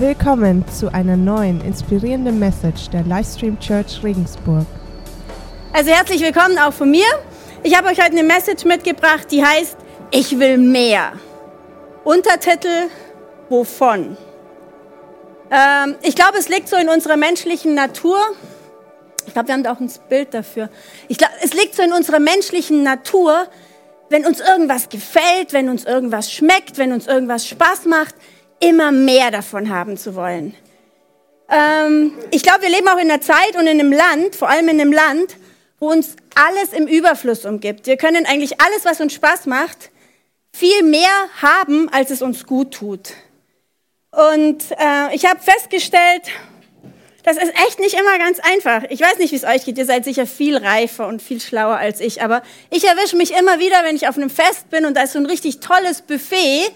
Willkommen zu einer neuen inspirierenden Message der Livestream Church Regensburg. Also herzlich willkommen auch von mir. Ich habe euch heute eine Message mitgebracht, die heißt Ich will mehr. Untertitel Wovon? Ähm, ich glaube, es liegt so in unserer menschlichen Natur. Ich glaube, wir haben da auch ein Bild dafür. Ich glaube, es liegt so in unserer menschlichen Natur, wenn uns irgendwas gefällt, wenn uns irgendwas schmeckt, wenn uns irgendwas Spaß macht, immer mehr davon haben zu wollen. Ähm, ich glaube, wir leben auch in einer Zeit und in einem Land, vor allem in einem Land, wo uns alles im Überfluss umgibt. Wir können eigentlich alles, was uns Spaß macht, viel mehr haben, als es uns gut tut. Und äh, ich habe festgestellt, das ist echt nicht immer ganz einfach. Ich weiß nicht, wie es euch geht. Ihr seid sicher viel reifer und viel schlauer als ich. Aber ich erwische mich immer wieder, wenn ich auf einem Fest bin und da ist so ein richtig tolles Buffet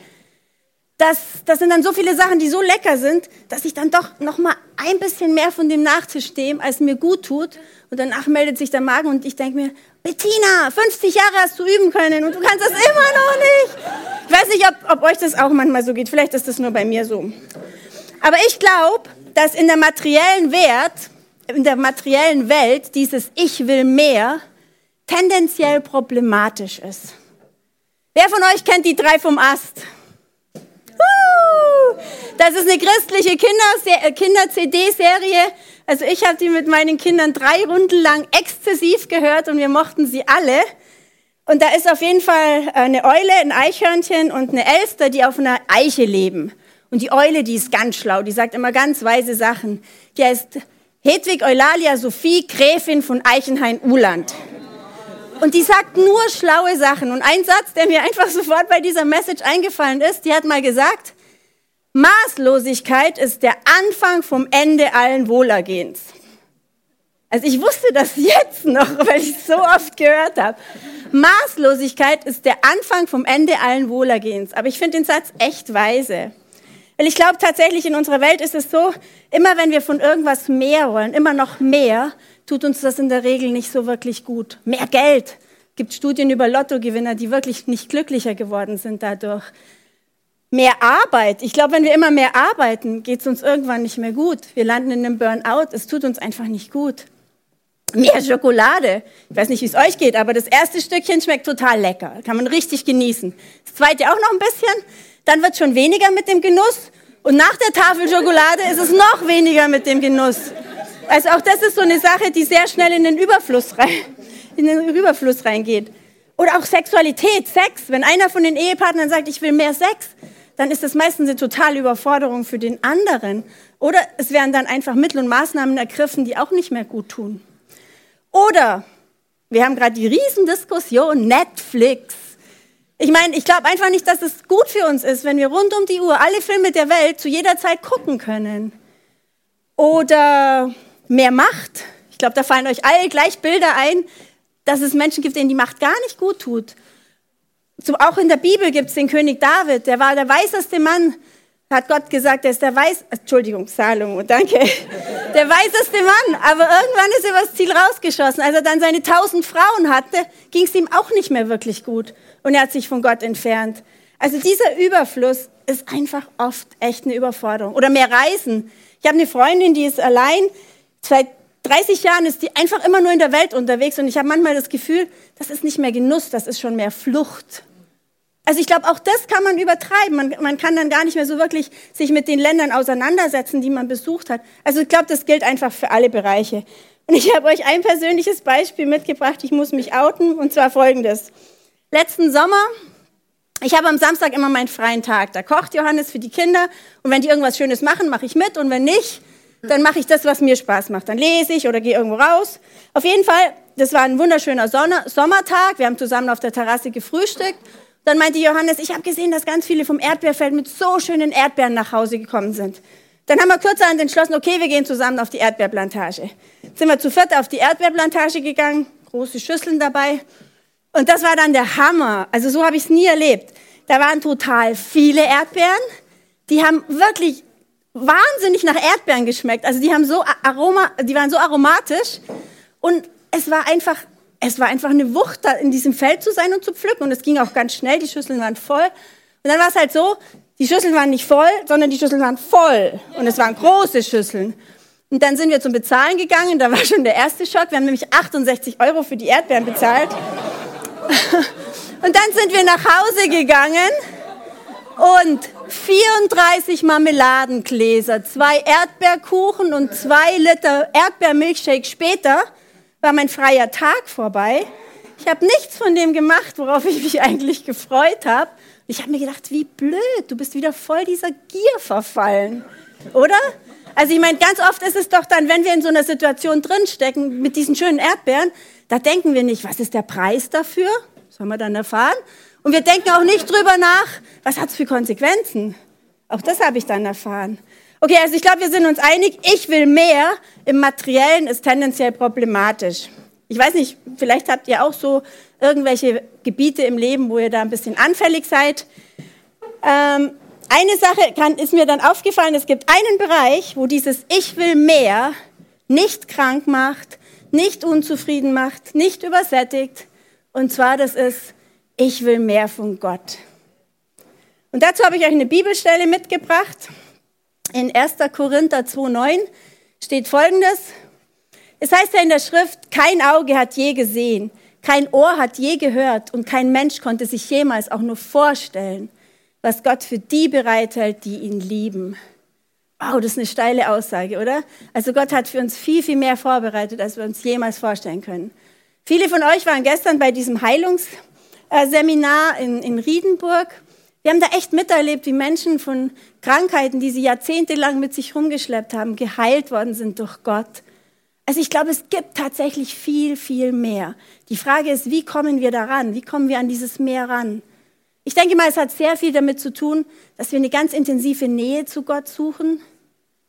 das, das sind dann so viele Sachen, die so lecker sind, dass ich dann doch noch mal ein bisschen mehr von dem Nachtisch nehme, als mir gut tut. Und danach meldet sich der Magen und ich denke mir, Bettina, 50 Jahre hast du üben können und du kannst das immer noch nicht. Ich weiß nicht, ob, ob euch das auch manchmal so geht. Vielleicht ist das nur bei mir so. Aber ich glaube, dass in der materiellen Wert, in der materiellen Welt dieses Ich will mehr tendenziell problematisch ist. Wer von euch kennt die drei vom Ast? Das ist eine christliche Kinder-CD-Serie. Also ich habe die mit meinen Kindern drei Runden lang exzessiv gehört und wir mochten sie alle. Und da ist auf jeden Fall eine Eule, ein Eichhörnchen und eine Elster, die auf einer Eiche leben. Und die Eule, die ist ganz schlau, die sagt immer ganz weise Sachen. Die heißt Hedwig Eulalia Sophie, Gräfin von Eichenhain-Uland. Und die sagt nur schlaue Sachen. Und ein Satz, der mir einfach sofort bei dieser Message eingefallen ist, die hat mal gesagt, Maßlosigkeit ist der Anfang vom Ende allen Wohlergehens. Also ich wusste das jetzt noch, weil ich es so oft gehört habe. Maßlosigkeit ist der Anfang vom Ende allen Wohlergehens. Aber ich finde den Satz echt weise. Weil ich glaube tatsächlich, in unserer Welt ist es so, immer wenn wir von irgendwas mehr wollen, immer noch mehr, tut uns das in der Regel nicht so wirklich gut. Mehr Geld. Es gibt Studien über Lottogewinner, die wirklich nicht glücklicher geworden sind dadurch. Mehr Arbeit. Ich glaube, wenn wir immer mehr arbeiten, geht es uns irgendwann nicht mehr gut. Wir landen in einem Burnout. Es tut uns einfach nicht gut. Mehr Schokolade. Ich weiß nicht, wie es euch geht, aber das erste Stückchen schmeckt total lecker. Kann man richtig genießen. Das zweite auch noch ein bisschen. Dann wird schon weniger mit dem Genuss. Und nach der Tafel Schokolade ist es noch weniger mit dem Genuss. Also auch das ist so eine Sache, die sehr schnell in den Überfluss, rein, in den Überfluss reingeht. Oder auch Sexualität, Sex. Wenn einer von den Ehepartnern sagt, ich will mehr Sex, dann ist das meistens eine totale Überforderung für den anderen. Oder es werden dann einfach Mittel und Maßnahmen ergriffen, die auch nicht mehr gut tun. Oder wir haben gerade die Riesendiskussion Netflix. Ich meine, ich glaube einfach nicht, dass es gut für uns ist, wenn wir rund um die Uhr alle Filme der Welt zu jeder Zeit gucken können. Oder mehr Macht. Ich glaube, da fallen euch alle gleich Bilder ein, dass es Menschen gibt, denen die Macht gar nicht gut tut. So, auch in der Bibel gibt es den König David, der war der weiseste Mann, hat Gott gesagt, er ist der weiß, Entschuldigung, Salomo, danke, der weiseste Mann. Aber irgendwann ist er übers Ziel rausgeschossen. Als er dann seine tausend Frauen hatte, ging es ihm auch nicht mehr wirklich gut. Und er hat sich von Gott entfernt. Also dieser Überfluss ist einfach oft echt eine Überforderung. Oder mehr Reisen. Ich habe eine Freundin, die ist allein seit 30 Jahren ist die einfach immer nur in der Welt unterwegs und ich habe manchmal das Gefühl, das ist nicht mehr Genuss, das ist schon mehr Flucht. Also ich glaube, auch das kann man übertreiben. Man, man, kann dann gar nicht mehr so wirklich sich mit den Ländern auseinandersetzen, die man besucht hat. Also ich glaube, das gilt einfach für alle Bereiche. Und ich habe euch ein persönliches Beispiel mitgebracht. Ich muss mich outen und zwar folgendes. Letzten Sommer, ich habe am Samstag immer meinen freien Tag. Da kocht Johannes für die Kinder und wenn die irgendwas Schönes machen, mache ich mit und wenn nicht, dann mache ich das, was mir Spaß macht. Dann lese ich oder gehe irgendwo raus. Auf jeden Fall, das war ein wunderschöner Sonne Sommertag. Wir haben zusammen auf der Terrasse gefrühstückt. Dann meinte Johannes, ich habe gesehen, dass ganz viele vom Erdbeerfeld mit so schönen Erdbeeren nach Hause gekommen sind. Dann haben wir kurzerhand entschlossen, okay, wir gehen zusammen auf die Erdbeerplantage. Sind wir zu viert auf die Erdbeerplantage gegangen, große Schüsseln dabei. Und das war dann der Hammer. Also so habe ich es nie erlebt. Da waren total viele Erdbeeren. Die haben wirklich wahnsinnig nach Erdbeeren geschmeckt. Also die haben so Aroma, die waren so aromatisch und es war einfach, es war einfach eine Wucht, da in diesem Feld zu sein und zu pflücken. Und es ging auch ganz schnell. Die Schüsseln waren voll. Und dann war es halt so, Die Schüsseln waren nicht voll, sondern die Schüsseln waren voll. Und es waren große Schüsseln. Und dann sind wir zum Bezahlen gegangen. Da war schon der erste Schock. Wir haben nämlich 68 Euro für die Erdbeeren bezahlt. Und dann sind wir nach Hause gegangen und 34 Marmeladengläser, zwei Erdbeerkuchen und zwei Liter Erdbeermilchshake später war mein freier Tag vorbei. Ich habe nichts von dem gemacht, worauf ich mich eigentlich gefreut habe. Ich habe mir gedacht, wie blöd, du bist wieder voll dieser Gier verfallen, oder? Also ich meine, ganz oft ist es doch dann, wenn wir in so einer Situation drinstecken mit diesen schönen Erdbeeren, da denken wir nicht, was ist der Preis dafür? Das haben wir dann erfahren. Und wir denken auch nicht drüber nach, was hat es für Konsequenzen. Auch das habe ich dann erfahren. Okay, also ich glaube, wir sind uns einig, ich will mehr im Materiellen ist tendenziell problematisch. Ich weiß nicht, vielleicht habt ihr auch so irgendwelche Gebiete im Leben, wo ihr da ein bisschen anfällig seid. Ähm, eine Sache kann, ist mir dann aufgefallen, es gibt einen Bereich, wo dieses Ich will mehr nicht krank macht, nicht unzufrieden macht, nicht übersättigt. Und zwar, das ist, ich will mehr von Gott. Und dazu habe ich euch eine Bibelstelle mitgebracht. In 1. Korinther 2,9 steht folgendes. Es heißt ja in der Schrift, kein Auge hat je gesehen, kein Ohr hat je gehört und kein Mensch konnte sich jemals auch nur vorstellen, was Gott für die bereithält, die ihn lieben. Wow, das ist eine steile Aussage, oder? Also Gott hat für uns viel, viel mehr vorbereitet, als wir uns jemals vorstellen können. Viele von euch waren gestern bei diesem Heilungsseminar in, in Riedenburg. Wir haben da echt miterlebt, wie Menschen von Krankheiten, die sie jahrzehntelang mit sich rumgeschleppt haben, geheilt worden sind durch Gott. Also ich glaube, es gibt tatsächlich viel, viel mehr. Die Frage ist, wie kommen wir daran? Wie kommen wir an dieses Meer ran? Ich denke mal, es hat sehr viel damit zu tun, dass wir eine ganz intensive Nähe zu Gott suchen.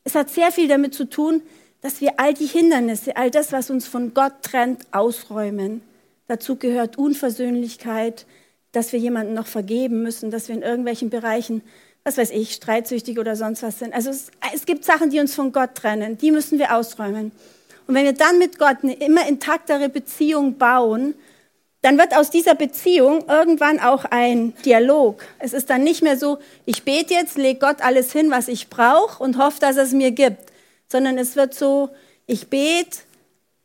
Es hat sehr viel damit zu tun, dass wir all die Hindernisse, all das, was uns von Gott trennt, ausräumen. Dazu gehört Unversöhnlichkeit, dass wir jemanden noch vergeben müssen, dass wir in irgendwelchen Bereichen, was weiß ich, streitsüchtig oder sonst was sind. Also es, es gibt Sachen, die uns von Gott trennen, die müssen wir ausräumen. Und wenn wir dann mit Gott eine immer intaktere Beziehung bauen, dann wird aus dieser Beziehung irgendwann auch ein Dialog. Es ist dann nicht mehr so, ich bete jetzt, lege Gott alles hin, was ich brauche und hoffe, dass er es mir gibt, sondern es wird so, ich bete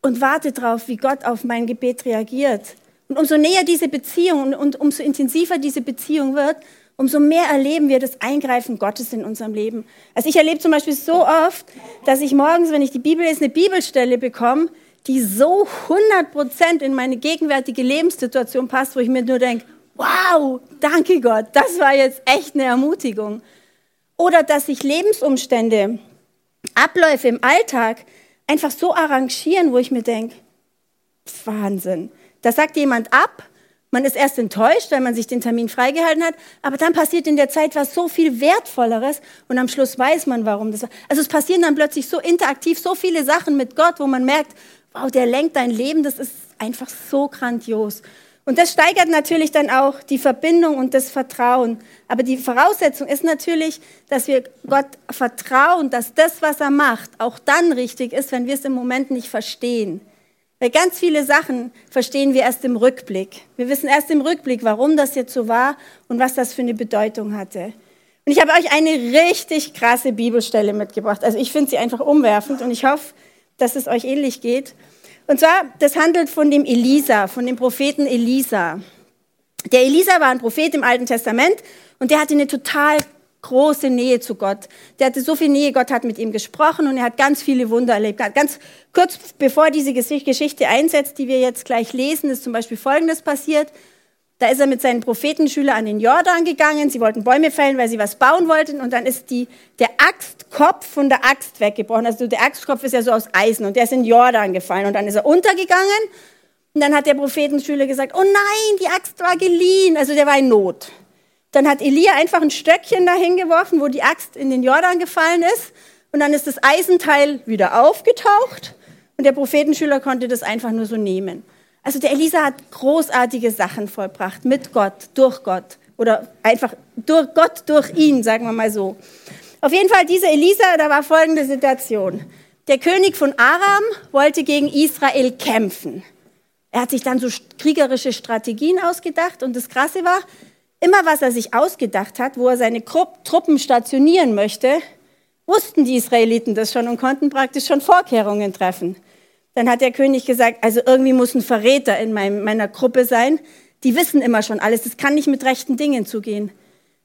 und warte darauf, wie Gott auf mein Gebet reagiert. Und umso näher diese Beziehung und umso intensiver diese Beziehung wird, umso mehr erleben wir das Eingreifen Gottes in unserem Leben. Also ich erlebe zum Beispiel so oft, dass ich morgens, wenn ich die Bibel lese, eine Bibelstelle bekomme, die so 100% in meine gegenwärtige Lebenssituation passt, wo ich mir nur denke, wow, danke Gott, das war jetzt echt eine Ermutigung. Oder dass sich Lebensumstände, Abläufe im Alltag einfach so arrangieren, wo ich mir denke, Wahnsinn. Da sagt jemand ab, man ist erst enttäuscht, weil man sich den Termin freigehalten hat, aber dann passiert in der Zeit was so viel Wertvolleres und am Schluss weiß man, warum das war. Also es passieren dann plötzlich so interaktiv so viele Sachen mit Gott, wo man merkt, wow, der lenkt dein Leben, das ist einfach so grandios. Und das steigert natürlich dann auch die Verbindung und das Vertrauen. Aber die Voraussetzung ist natürlich, dass wir Gott vertrauen, dass das, was er macht, auch dann richtig ist, wenn wir es im Moment nicht verstehen. Weil ganz viele Sachen verstehen wir erst im Rückblick. Wir wissen erst im Rückblick, warum das jetzt so war und was das für eine Bedeutung hatte. Und ich habe euch eine richtig krasse Bibelstelle mitgebracht. Also ich finde sie einfach umwerfend und ich hoffe, dass es euch ähnlich geht. Und zwar, das handelt von dem Elisa, von dem Propheten Elisa. Der Elisa war ein Prophet im Alten Testament und der hatte eine total große Nähe zu Gott. Der hatte so viel Nähe, Gott hat mit ihm gesprochen und er hat ganz viele Wunder erlebt. Ganz kurz bevor diese Geschichte einsetzt, die wir jetzt gleich lesen, ist zum Beispiel Folgendes passiert. Da ist er mit seinen Prophetenschülern an den Jordan gegangen. Sie wollten Bäume fällen, weil sie was bauen wollten. Und dann ist die, der Axtkopf von der Axt weggebrochen. Also der Axtkopf ist ja so aus Eisen und der ist in den Jordan gefallen. Und dann ist er untergegangen. Und dann hat der Prophetenschüler gesagt, oh nein, die Axt war geliehen. Also der war in Not. Dann hat Elia einfach ein Stöckchen dahin geworfen, wo die Axt in den Jordan gefallen ist. Und dann ist das Eisenteil wieder aufgetaucht. Und der Prophetenschüler konnte das einfach nur so nehmen. Also der Elisa hat großartige Sachen vollbracht mit Gott, durch Gott oder einfach durch Gott, durch ihn, sagen wir mal so. Auf jeden Fall, dieser Elisa, da war folgende Situation. Der König von Aram wollte gegen Israel kämpfen. Er hat sich dann so kriegerische Strategien ausgedacht und das Krasse war, Immer was er sich ausgedacht hat, wo er seine Truppen stationieren möchte, wussten die Israeliten das schon und konnten praktisch schon Vorkehrungen treffen. Dann hat der König gesagt, also irgendwie muss ein Verräter in meiner Gruppe sein. Die wissen immer schon alles, das kann nicht mit rechten Dingen zugehen.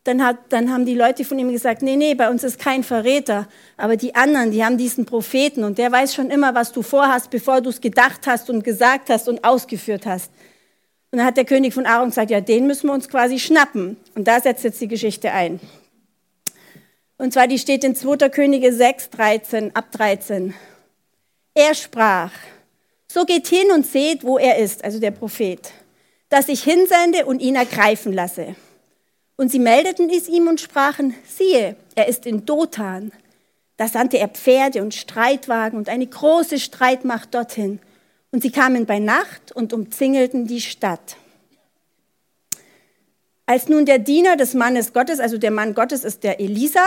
Dann, hat, dann haben die Leute von ihm gesagt, nee, nee, bei uns ist kein Verräter. Aber die anderen, die haben diesen Propheten und der weiß schon immer, was du vorhast, bevor du es gedacht hast und gesagt hast und ausgeführt hast. Und dann hat der König von Aaron gesagt, ja, den müssen wir uns quasi schnappen. Und da setzt jetzt die Geschichte ein. Und zwar, die steht in 2. Könige 6, 13, ab 13. Er sprach, so geht hin und seht, wo er ist, also der Prophet, dass ich hinsende und ihn ergreifen lasse. Und sie meldeten es ihm und sprachen, siehe, er ist in Dothan. Da sandte er Pferde und Streitwagen und eine große Streitmacht dorthin. Und sie kamen bei Nacht und umzingelten die Stadt. Als nun der Diener des Mannes Gottes, also der Mann Gottes ist der Elisa,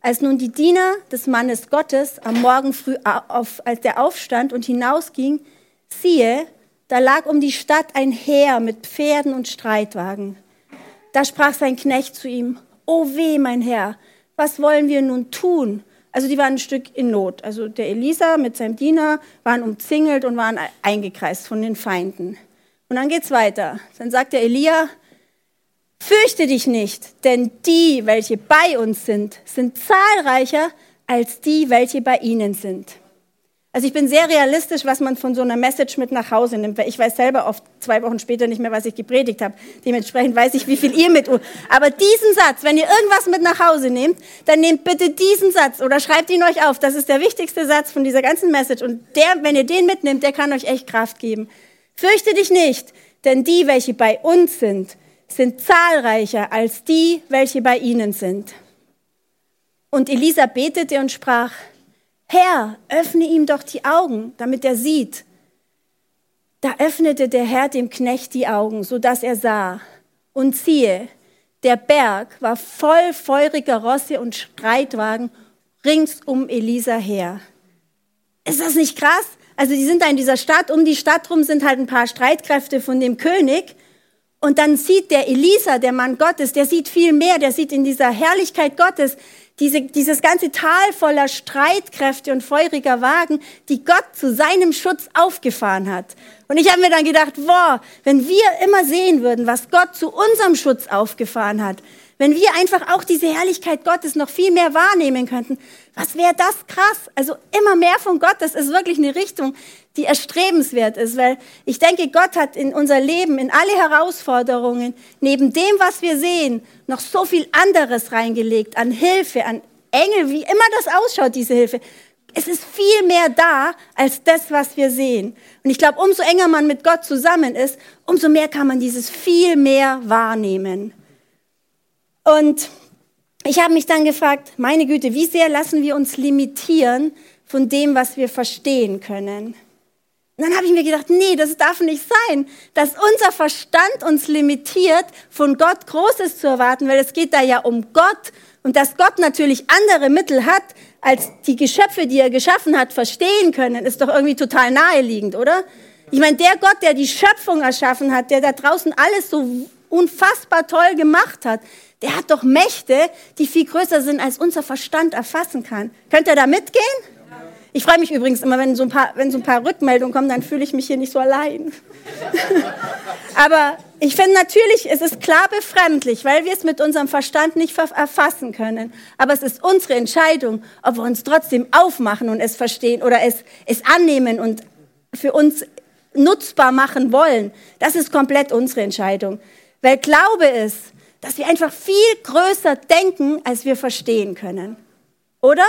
als nun die Diener des Mannes Gottes am Morgen früh, auf, als der aufstand und hinausging, siehe, da lag um die Stadt ein Heer mit Pferden und Streitwagen. Da sprach sein Knecht zu ihm, O weh, mein Herr, was wollen wir nun tun? Also die waren ein Stück in Not. Also der Elisa mit seinem Diener waren umzingelt und waren eingekreist von den Feinden. Und dann geht's weiter. Dann sagt der Elia, fürchte dich nicht, denn die, welche bei uns sind, sind zahlreicher als die, welche bei ihnen sind. Also ich bin sehr realistisch, was man von so einer Message mit nach Hause nimmt, weil ich weiß selber oft zwei Wochen später nicht mehr, was ich gepredigt habe. Dementsprechend weiß ich, wie viel ihr mit. Aber diesen Satz, wenn ihr irgendwas mit nach Hause nehmt, dann nehmt bitte diesen Satz oder schreibt ihn euch auf. Das ist der wichtigste Satz von dieser ganzen Message. Und der, wenn ihr den mitnimmt, der kann euch echt Kraft geben. Fürchte dich nicht, denn die, welche bei uns sind, sind zahlreicher als die, welche bei ihnen sind. Und Elisa betete und sprach, Herr, öffne ihm doch die Augen, damit er sieht. Da öffnete der Herr dem Knecht die Augen, so dass er sah. Und siehe, der Berg war voll feuriger Rosse und Streitwagen rings um Elisa her. Ist das nicht krass? Also die sind da in dieser Stadt, um die Stadt rum sind halt ein paar Streitkräfte von dem König. Und dann sieht der Elisa, der Mann Gottes, der sieht viel mehr, der sieht in dieser Herrlichkeit Gottes, diese, dieses ganze Tal voller Streitkräfte und feuriger Wagen, die Gott zu seinem Schutz aufgefahren hat. Und ich habe mir dann gedacht, wow, wenn wir immer sehen würden, was Gott zu unserem Schutz aufgefahren hat, wenn wir einfach auch diese Herrlichkeit Gottes noch viel mehr wahrnehmen könnten, was wäre das krass? Also immer mehr von Gott, das ist wirklich eine Richtung, die erstrebenswert ist, weil ich denke, Gott hat in unser Leben, in alle Herausforderungen, neben dem, was wir sehen, noch so viel anderes reingelegt an Hilfe, an Engel, wie immer das ausschaut, diese Hilfe. Es ist viel mehr da als das, was wir sehen. Und ich glaube, umso enger man mit Gott zusammen ist, umso mehr kann man dieses viel mehr wahrnehmen. Und ich habe mich dann gefragt, meine Güte, wie sehr lassen wir uns limitieren von dem, was wir verstehen können? Und dann habe ich mir gedacht, nee, das darf nicht sein, dass unser Verstand uns limitiert, von Gott Großes zu erwarten, weil es geht da ja um Gott und dass Gott natürlich andere Mittel hat, als die Geschöpfe, die er geschaffen hat, verstehen können, ist doch irgendwie total naheliegend, oder? Ich meine, der Gott, der die Schöpfung erschaffen hat, der da draußen alles so unfassbar toll gemacht hat, der hat doch Mächte, die viel größer sind, als unser Verstand erfassen kann. Könnt ihr da mitgehen? Ich freue mich übrigens immer, wenn so ein paar, wenn so ein paar Rückmeldungen kommen, dann fühle ich mich hier nicht so allein. Aber ich finde natürlich, es ist klar befremdlich, weil wir es mit unserem Verstand nicht erfassen können. Aber es ist unsere Entscheidung, ob wir uns trotzdem aufmachen und es verstehen oder es, es annehmen und für uns nutzbar machen wollen. Das ist komplett unsere Entscheidung. Weil Glaube ist, dass wir einfach viel größer denken, als wir verstehen können. Oder?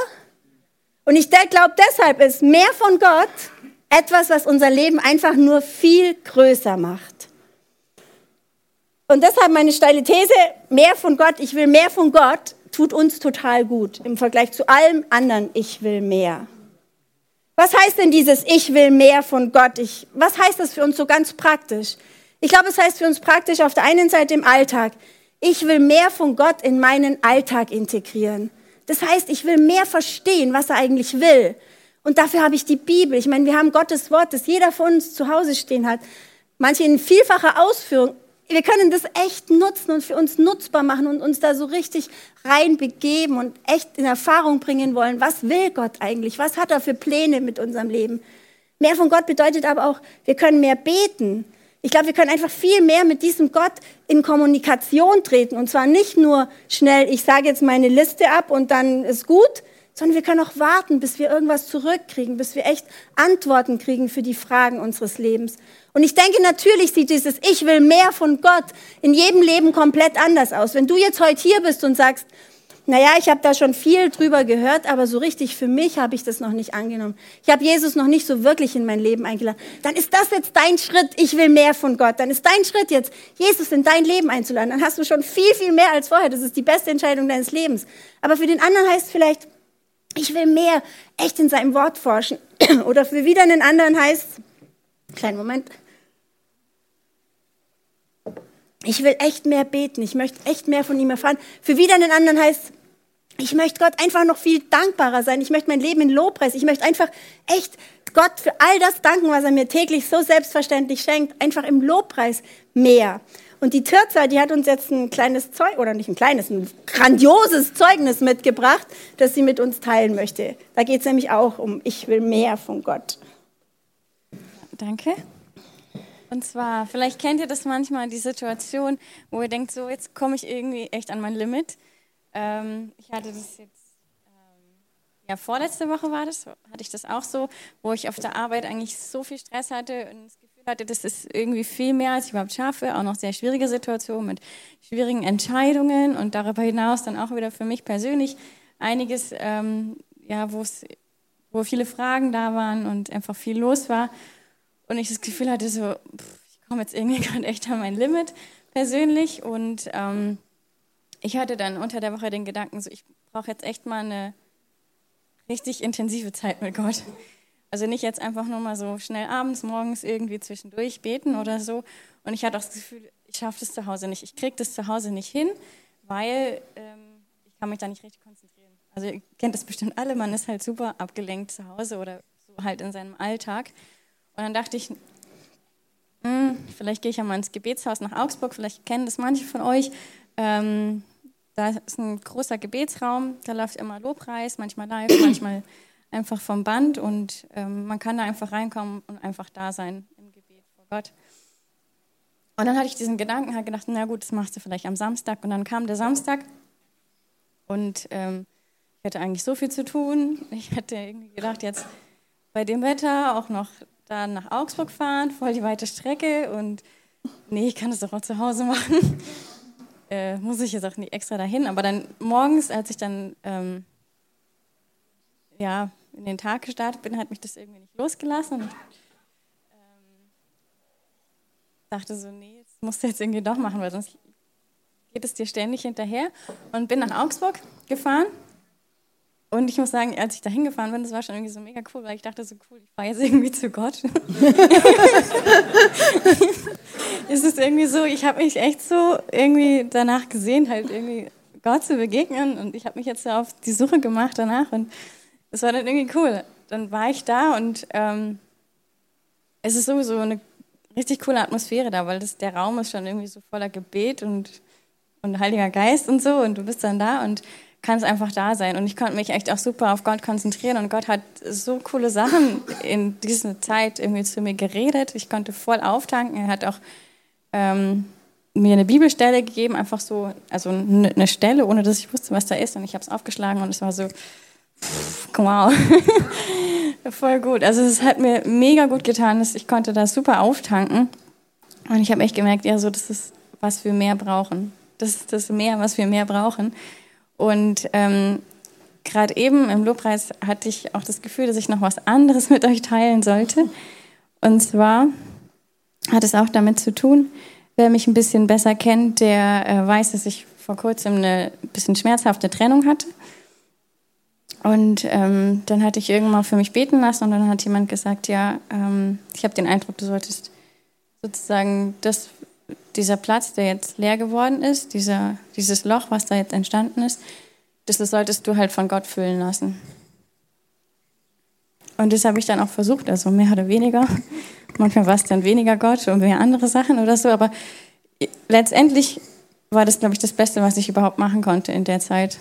Und ich glaube, deshalb ist mehr von Gott etwas, was unser Leben einfach nur viel größer macht. Und deshalb meine steile These, mehr von Gott, ich will mehr von Gott, tut uns total gut im Vergleich zu allem anderen, ich will mehr. Was heißt denn dieses Ich will mehr von Gott? Ich, was heißt das für uns so ganz praktisch? Ich glaube, es heißt für uns praktisch auf der einen Seite im Alltag, ich will mehr von Gott in meinen Alltag integrieren. Das heißt, ich will mehr verstehen, was er eigentlich will. Und dafür habe ich die Bibel. Ich meine, wir haben Gottes Wort, das jeder von uns zu Hause stehen hat. Manche in vielfacher Ausführung. wir können das echt nutzen und für uns nutzbar machen und uns da so richtig reinbegeben und echt in Erfahrung bringen wollen. Was will Gott eigentlich? Was hat er für Pläne mit unserem Leben? Mehr von Gott bedeutet aber auch, wir können mehr beten. Ich glaube, wir können einfach viel mehr mit diesem Gott in Kommunikation treten. Und zwar nicht nur schnell, ich sage jetzt meine Liste ab und dann ist gut, sondern wir können auch warten, bis wir irgendwas zurückkriegen, bis wir echt Antworten kriegen für die Fragen unseres Lebens. Und ich denke, natürlich sieht dieses Ich will mehr von Gott in jedem Leben komplett anders aus. Wenn du jetzt heute hier bist und sagst, naja, ich habe da schon viel drüber gehört, aber so richtig für mich habe ich das noch nicht angenommen. Ich habe Jesus noch nicht so wirklich in mein Leben eingeladen. Dann ist das jetzt dein Schritt, ich will mehr von Gott. Dann ist dein Schritt jetzt, Jesus in dein Leben einzuladen. Dann hast du schon viel, viel mehr als vorher. Das ist die beste Entscheidung deines Lebens. Aber für den anderen heißt vielleicht, ich will mehr echt in seinem Wort forschen. Oder für wieder einen anderen heißt, kleinen Moment, ich will echt mehr beten, ich möchte echt mehr von ihm erfahren. Für wieder einen anderen heißt, ich möchte Gott einfach noch viel dankbarer sein. Ich möchte mein Leben in Lobpreis. Ich möchte einfach echt Gott für all das danken, was er mir täglich so selbstverständlich schenkt. Einfach im Lobpreis mehr. Und die Tirza, die hat uns jetzt ein kleines Zeug, oder nicht ein kleines, ein grandioses Zeugnis mitgebracht, das sie mit uns teilen möchte. Da geht es nämlich auch um, ich will mehr von Gott. Danke. Und zwar, vielleicht kennt ihr das manchmal, die Situation, wo ihr denkt, so, jetzt komme ich irgendwie echt an mein Limit. Ähm, ich hatte das jetzt, ähm, ja, vorletzte Woche war das, hatte ich das auch so, wo ich auf der Arbeit eigentlich so viel Stress hatte und das hatte, das ist irgendwie viel mehr, als ich überhaupt schaffe. Auch noch sehr schwierige Situationen mit schwierigen Entscheidungen und darüber hinaus dann auch wieder für mich persönlich einiges, ähm, ja, wo viele Fragen da waren und einfach viel los war. Und ich das Gefühl hatte, so, pff, ich komme jetzt irgendwie gerade echt an mein Limit persönlich. Und ähm, ich hatte dann unter der Woche den Gedanken, so, ich brauche jetzt echt mal eine richtig intensive Zeit mit Gott. Also nicht jetzt einfach nur mal so schnell abends, morgens irgendwie zwischendurch beten oder so. Und ich hatte auch das Gefühl, ich schaffe das zu Hause nicht. Ich kriege das zu Hause nicht hin, weil ähm, ich kann mich da nicht richtig konzentrieren. Also ihr kennt das bestimmt alle, man ist halt super abgelenkt zu Hause oder so halt in seinem Alltag. Und dann dachte ich, mh, hm, vielleicht gehe ich ja mal ins Gebetshaus nach Augsburg, vielleicht kennen das manche von euch. Ähm, da ist ein großer Gebetsraum, da läuft immer Lobpreis, manchmal live, manchmal einfach vom Band und ähm, man kann da einfach reinkommen und einfach da sein im Gebet vor Gott. Und dann hatte ich diesen Gedanken, habe gedacht, na gut, das machst du vielleicht am Samstag. Und dann kam der Samstag und ähm, ich hatte eigentlich so viel zu tun. Ich hätte irgendwie gedacht, jetzt bei dem Wetter auch noch da nach Augsburg fahren, voll die weite Strecke und nee, ich kann das doch auch zu Hause machen. Äh, muss ich jetzt auch nicht extra dahin. Aber dann morgens, als ich dann ähm, ja, in den Tag gestartet bin, hat mich das irgendwie nicht losgelassen. Und ich ähm, dachte so, nee, das musst du jetzt irgendwie doch machen, weil sonst geht es dir ständig hinterher. Und bin nach Augsburg gefahren. Und ich muss sagen, als ich da hingefahren bin, das war schon irgendwie so mega cool, weil ich dachte so, cool, ich fahre jetzt irgendwie zu Gott. es ist irgendwie so, ich habe mich echt so irgendwie danach gesehen, halt irgendwie Gott zu begegnen. Und ich habe mich jetzt auf die Suche gemacht danach. Und das war dann irgendwie cool. Dann war ich da und ähm, es ist sowieso eine richtig coole Atmosphäre da, weil das, der Raum ist schon irgendwie so voller Gebet und, und Heiliger Geist und so und du bist dann da und kannst einfach da sein. Und ich konnte mich echt auch super auf Gott konzentrieren und Gott hat so coole Sachen in dieser Zeit irgendwie zu mir geredet. Ich konnte voll auftanken. Er hat auch ähm, mir eine Bibelstelle gegeben, einfach so, also eine Stelle, ohne dass ich wusste, was da ist. Und ich habe es aufgeschlagen und es war so, Wow. Voll gut. Also es hat mir mega gut getan. Ich konnte da super auftanken. Und ich habe echt gemerkt, ja, so das ist, was wir mehr brauchen. Das ist das mehr, was wir mehr brauchen. Und ähm, gerade eben im Lobpreis hatte ich auch das Gefühl, dass ich noch was anderes mit euch teilen sollte. Und zwar hat es auch damit zu tun, wer mich ein bisschen besser kennt, der äh, weiß, dass ich vor kurzem eine bisschen schmerzhafte Trennung hatte. Und ähm, dann hatte ich irgendwann für mich beten lassen und dann hat jemand gesagt, ja, ähm, ich habe den Eindruck, du solltest sozusagen das, dieser Platz, der jetzt leer geworden ist, dieser, dieses Loch, was da jetzt entstanden ist, das, solltest du halt von Gott füllen lassen. Und das habe ich dann auch versucht, also mehr oder weniger. Manchmal war es dann weniger Gott und mehr andere Sachen oder so, aber letztendlich war das, glaube ich, das Beste, was ich überhaupt machen konnte in der Zeit.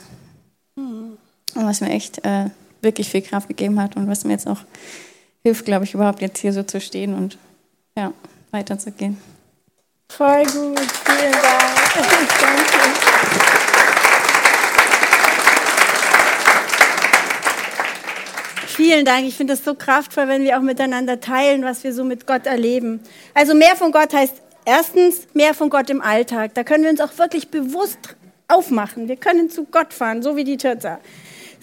Und was mir echt äh, wirklich viel Kraft gegeben hat und was mir jetzt auch hilft, glaube ich, überhaupt jetzt hier so zu stehen und ja, weiterzugehen. Voll gut, vielen Dank. Danke. Vielen Dank. Ich finde es so kraftvoll, wenn wir auch miteinander teilen, was wir so mit Gott erleben. Also mehr von Gott heißt erstens mehr von Gott im Alltag. Da können wir uns auch wirklich bewusst aufmachen. Wir können zu Gott fahren, so wie die Türzer.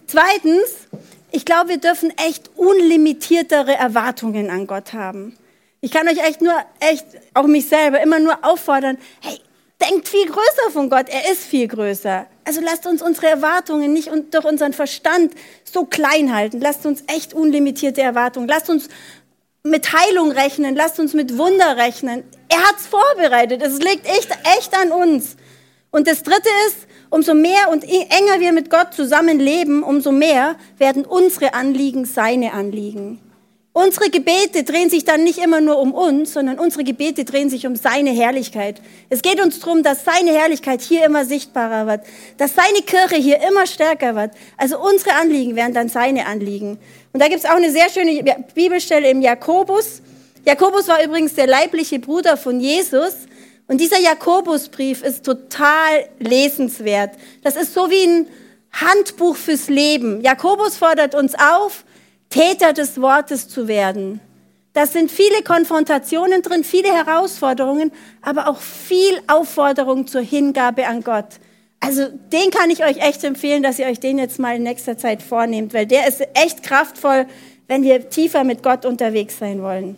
Zweitens, ich glaube, wir dürfen echt unlimitiertere Erwartungen an Gott haben. Ich kann euch echt nur, echt, auch mich selber, immer nur auffordern, hey, denkt viel größer von Gott. Er ist viel größer. Also lasst uns unsere Erwartungen nicht durch unseren Verstand so klein halten. Lasst uns echt unlimitierte Erwartungen. Lasst uns mit Heilung rechnen. Lasst uns mit Wunder rechnen. Er hat's vorbereitet. Es liegt echt, echt an uns. Und das Dritte ist, umso mehr und enger wir mit Gott zusammenleben, umso mehr werden unsere Anliegen seine Anliegen. Unsere Gebete drehen sich dann nicht immer nur um uns, sondern unsere Gebete drehen sich um seine Herrlichkeit. Es geht uns darum, dass seine Herrlichkeit hier immer sichtbarer wird, dass seine Kirche hier immer stärker wird. Also unsere Anliegen werden dann seine Anliegen. Und da gibt es auch eine sehr schöne Bibelstelle im Jakobus. Jakobus war übrigens der leibliche Bruder von Jesus. Und dieser Jakobusbrief ist total lesenswert. Das ist so wie ein Handbuch fürs Leben. Jakobus fordert uns auf, Täter des Wortes zu werden. Da sind viele Konfrontationen drin, viele Herausforderungen, aber auch viel Aufforderung zur Hingabe an Gott. Also den kann ich euch echt empfehlen, dass ihr euch den jetzt mal in nächster Zeit vornehmt, weil der ist echt kraftvoll, wenn wir tiefer mit Gott unterwegs sein wollen.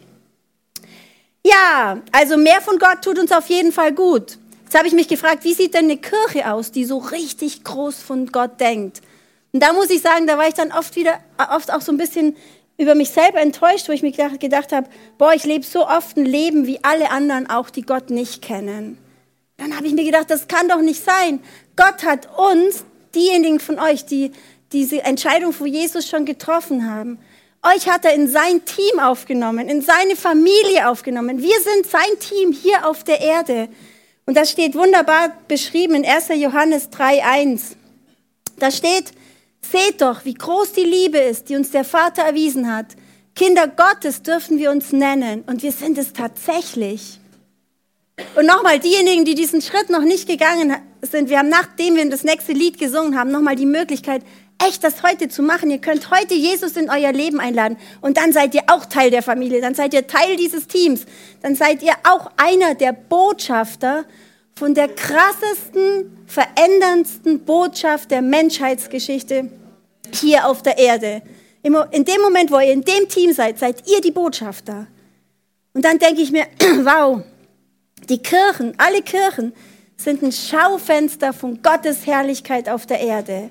Ja, also mehr von Gott tut uns auf jeden Fall gut. Jetzt habe ich mich gefragt, wie sieht denn eine Kirche aus, die so richtig groß von Gott denkt? Und da muss ich sagen, da war ich dann oft wieder, oft auch so ein bisschen über mich selber enttäuscht, wo ich mir gedacht, gedacht habe, boah, ich lebe so oft ein Leben wie alle anderen auch, die Gott nicht kennen. Dann habe ich mir gedacht, das kann doch nicht sein. Gott hat uns, diejenigen von euch, die diese Entscheidung vor Jesus schon getroffen haben, euch hat er in sein Team aufgenommen, in seine Familie aufgenommen. Wir sind sein Team hier auf der Erde. Und das steht wunderbar beschrieben in 1. Johannes 3.1. Da steht, Seht doch, wie groß die Liebe ist, die uns der Vater erwiesen hat. Kinder Gottes dürfen wir uns nennen und wir sind es tatsächlich. Und nochmal, diejenigen, die diesen Schritt noch nicht gegangen sind, wir haben, nachdem wir das nächste Lied gesungen haben, nochmal die Möglichkeit, echt das heute zu machen. Ihr könnt heute Jesus in euer Leben einladen und dann seid ihr auch Teil der Familie, dann seid ihr Teil dieses Teams, dann seid ihr auch einer der Botschafter von der krassesten, veränderndsten Botschaft der Menschheitsgeschichte hier auf der Erde. In dem Moment, wo ihr in dem Team seid, seid ihr die Botschafter. Und dann denke ich mir, wow, die Kirchen, alle Kirchen sind ein Schaufenster von Gottes Herrlichkeit auf der Erde.